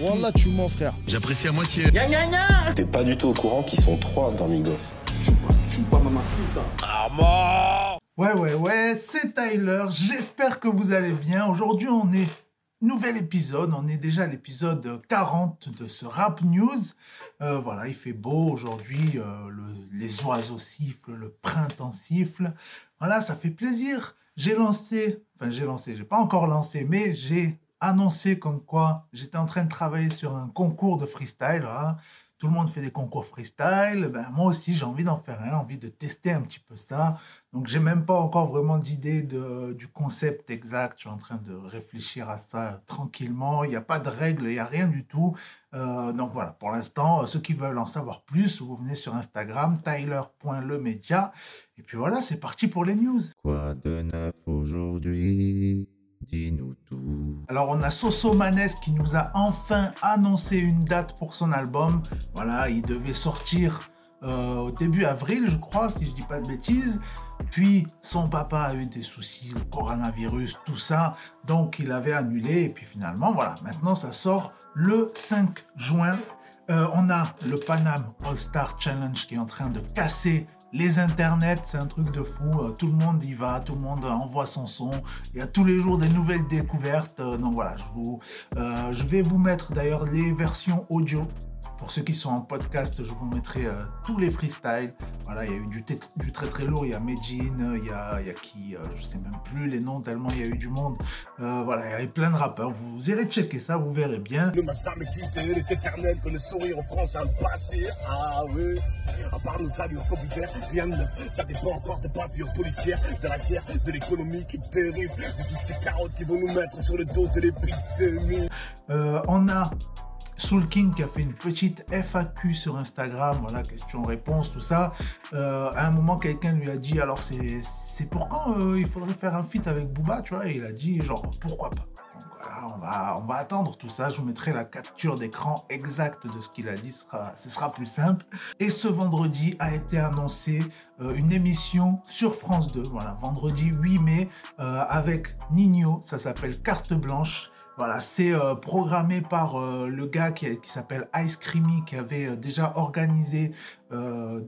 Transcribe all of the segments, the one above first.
Wallah, tu mens, frère. J'apprécie à moitié. T'es pas du tout au courant qu'ils sont trois dans Migos. Ouais, ouais, ouais, c'est Tyler. J'espère que vous allez bien. Aujourd'hui, on est nouvel épisode. On est déjà à l'épisode 40 de ce Rap News. Euh, voilà, il fait beau aujourd'hui. euh, le- les oiseaux sifflent, le printemps siffle. Voilà, ça fait plaisir. J'ai lancé, enfin j'ai lancé, j'ai pas encore lancé, mais j'ai annoncé comme quoi j'étais en train de travailler sur un concours de freestyle. voilà. Tout le monde fait des concours freestyle. Ben, moi aussi, j'ai envie d'en faire un, envie de tester un petit peu ça. Donc, j'ai même pas encore vraiment d'idée du concept exact. Je suis en train de réfléchir à ça tranquillement. Il n'y a pas de règles, il n'y a rien du tout. Euh, donc voilà, pour l'instant, euh, ceux qui veulent en savoir plus, vous venez sur Instagram, tyler.lemedia. Et puis voilà, c'est parti pour les news. Quoi de neuf aujourd'hui? Tout. Alors on a Soso Manes qui nous a enfin annoncé une date pour son album. Voilà, il devait sortir euh, au début avril, je crois, si je dis pas de bêtises. Puis son papa a eu des soucis, le coronavirus, tout ça. Donc il avait annulé. Et puis finalement, voilà, maintenant ça sort le 5 juin. Euh, on a le Panam All Star Challenge qui est en train de casser les internets, c'est un truc de fou. Euh, tout le monde y va, tout le monde euh, envoie son son. Il y a tous les jours des nouvelles découvertes. Euh, donc voilà, je, vous, je vais vous mettre d'ailleurs les versions audio. Pour ceux qui sont en podcast, je vous mettrai euh, tous les freestyles. Voilà, il y a eu du, du très très lourd. Il y a Medjin, euh, il y a, il y a qui euh, Je sais même plus les noms tellement il y a eu du monde. Euh, voilà, il y avait plein de rappeurs. Vous irez checker ça, vous verrez bien. Le massacre est éternel que le sourire au France a passé. Ah oui, à part nos allures populaires, rien de neuf. Ça dépend encore des pavillons policières, de la guerre, de l'économie qui dérive, de toutes ces carottes qui vont nous mettre sur le dos de l'épidémie. Euh, on a Soul King qui a fait une petite FAQ sur Instagram, voilà, question-réponse, tout ça. Euh, à un moment, quelqu'un lui a dit, alors c'est pour quand euh, il faudrait faire un feat avec Booba, tu vois, et il a dit, genre, pourquoi pas? Donc voilà, on va, attendre tout ça. Je vous mettrai la capture d'écran exacte de ce qu'il a dit, ce sera, plus simple. Et ce vendredi a été annoncé euh, une émission sur France 2, voilà, vendredi 8 mai, avec Nino, ça s'appelle Carte Blanche. Voilà, c'est euh, programmé par euh, le gars qui, s'appelle Ice Creamy, qui avait euh, déjà organisé ben,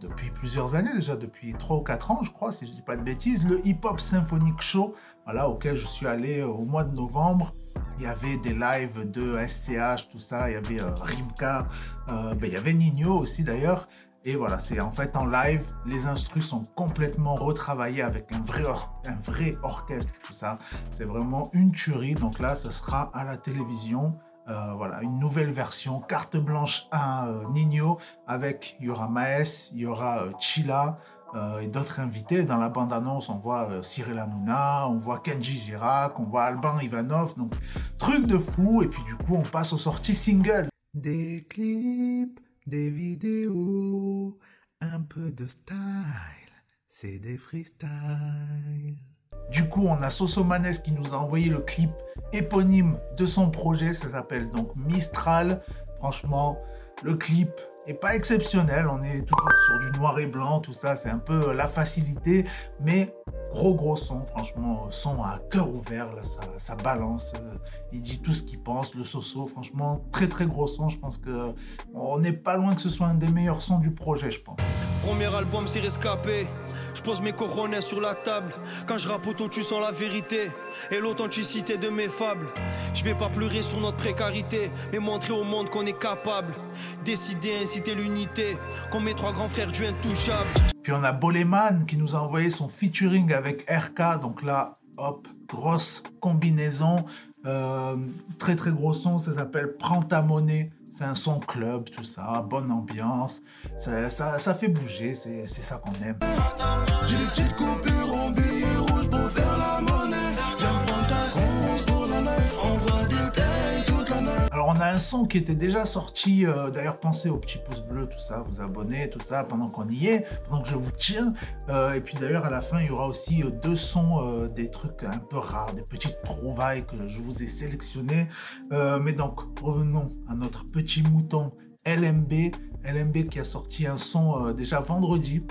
depuis plusieurs années, déjà depuis 3 ou 4 ans, je crois, si je dis pas de bêtises, le Hip Hop Symphonic Show, voilà, auquel je suis allé au mois de novembre. Il y avait des lives de SCH, tout ça, il y avait Rimka, ben, il y avait Nino aussi d'ailleurs. Et voilà, c'est en fait en live, les instrus sont complètement retravaillés avec un vrai, un vrai orchestre, tout ça. C'est vraiment une tuerie. Donc là, ce sera à la télévision. Euh, voilà, une nouvelle version, carte blanche à euh, Nino, avec, il y aura Maes, il y aura euh, Chila euh, et d'autres invités. Dans la bande-annonce, on voit Cyril Hanouna, on voit Kenji Girac, on voit Alban Ivanov. Donc, truc de fou. Et puis du coup, on passe aux sorties singles. Des clips, des vidéos, un peu de style, c'est des freestyles. Du coup, on a Sosomanes qui nous a envoyé le clip éponyme de son projet. Ça s'appelle donc Mistral. Franchement, le clip est pas exceptionnel. On est toujours sur du noir et blanc, tout ça. C'est un peu la facilité. Mais gros, gros son. Franchement, son à cœur ouvert. Là, ça, ça balance. euh, Il dit tout ce qu'il pense. Le Soso, franchement, très, très gros son. Je pense que on n'est pas loin que ce soit un des meilleurs sons du projet, je pense. Premier album, c'est rescapé. Je pose mes coronets sur la table. Quand je rappe auto, tu sens la vérité et l'authenticité de mes fables. Je vais pas pleurer sur notre précarité, mais montrer au monde qu'on est capable. Décider, inciter l'unité, comme mes trois grands frères du intouchable. Puis on a Boleman qui nous a envoyé son featuring avec RK. Donc là, hop, grosse combinaison. Euh, très très gros son, ça s'appelle Prends ta monnaie. C'est un son club, tout ça, bonne ambiance. Ça, fait bouger, c'est ça qu'on aime. Un son qui était déjà sorti, euh, d'ailleurs pensez au petit pouce bleu, tout ça, vous abonner, tout ça, pendant qu'on y est, pendant que je vous tiens. Euh, et puis d'ailleurs à la fin il y aura aussi euh, deux sons, des trucs un peu rares, des petites trouvailles que je vous ai sélectionnées. Mais donc revenons à notre petit mouton LMB, LMB qui a sorti un son déjà vendredi.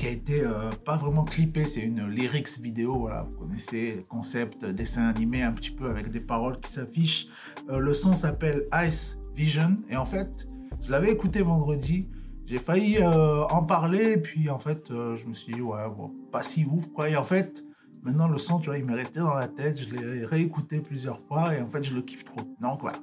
Qui a été euh, pas vraiment clippé, c'est une lyrics vidéo, voilà, vous connaissez le concept dessin animé un petit peu avec des paroles qui s'affichent. Euh, le son s'appelle Ice Vision. Et en fait, je l'avais écouté vendredi, j'ai failli euh, en parler. Et puis en fait, je me suis dit ouais, bon, pas si ouf quoi. Et en fait, maintenant le son, tu vois, il m'est resté dans la tête, je l'ai réécouté plusieurs fois. Et en fait, je le kiffe trop. Donc voilà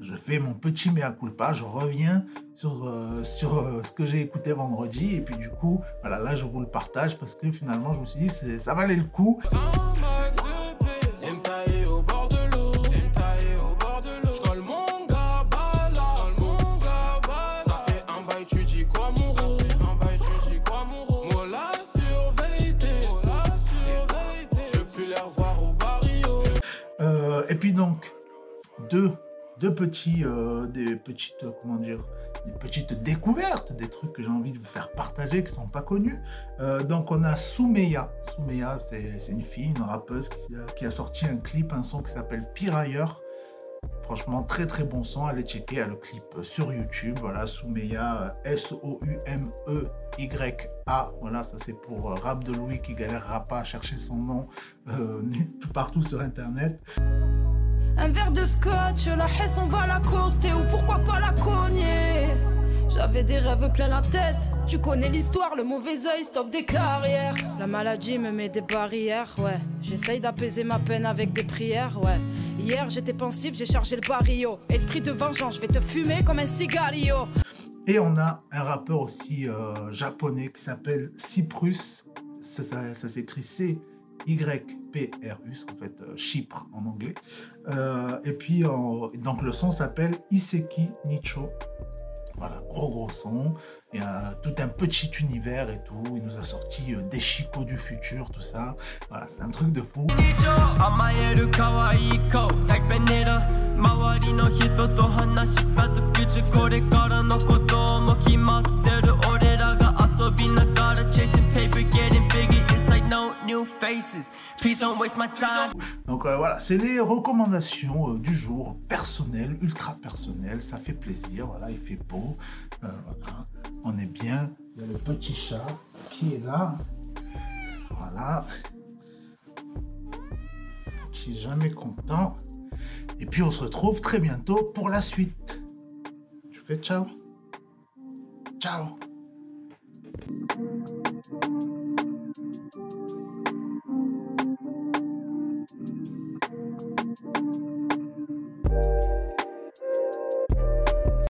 je fais mon petit mea culpa, je reviens sur, euh, euh, ce que j'ai écouté vendredi, et puis du coup, voilà, là je vous le partage parce que finalement je me suis dit, ça valait le coup. Euh, et puis donc, deux deux petits, euh, des petites, euh, comment dire, des petites découvertes, des trucs que j'ai envie de vous faire partager qui sont pas connus. Euh, donc on a Soumeya. Soumeya, c'est une fille, une rappeuse qui, a sorti un clip, un son qui s'appelle Pirailleur. Franchement, très très bon son. Allez checker le clip sur YouTube. Voilà, Soumeya, S-O-U-M-E-Y-A. Voilà, ça c'est pour Rap de Louis qui galérera pas à chercher son nom tout partout sur Internet. Un verre de scotch, la hesse, on va la coster ou pourquoi pas la cogner? J'avais des rêves plein la tête. Tu connais l'histoire, le mauvais oeil stop des carrières. La maladie me met des barrières, ouais. J'essaye d'apaiser ma peine avec des prières, ouais. Hier j'étais pensif, j'ai chargé le barrio. Esprit de vengeance, je vais te fumer comme un cigario. Et on a un rappeur aussi euh, japonais qui s'appelle Cyprus. Ça, ça s'écrit C YPRUS, en fait euh, Chypre en anglais. Euh, et puis donc le son s'appelle Iseki Nicho. Voilà, gros gros son. Il y a tout un petit univers et tout. Il nous a sorti euh, des chicots du futur, tout ça. Voilà, c'est un truc de fou. Donc euh, voilà, c'est les recommandations euh, du jour, personnelles, ultra personnelles, ça fait plaisir, voilà, il fait beau, euh, voilà, on est bien, il y a le petit chat qui est là, voilà, qui est jamais content, et puis on se retrouve très bientôt pour la suite. Je fais ciao. Ciao.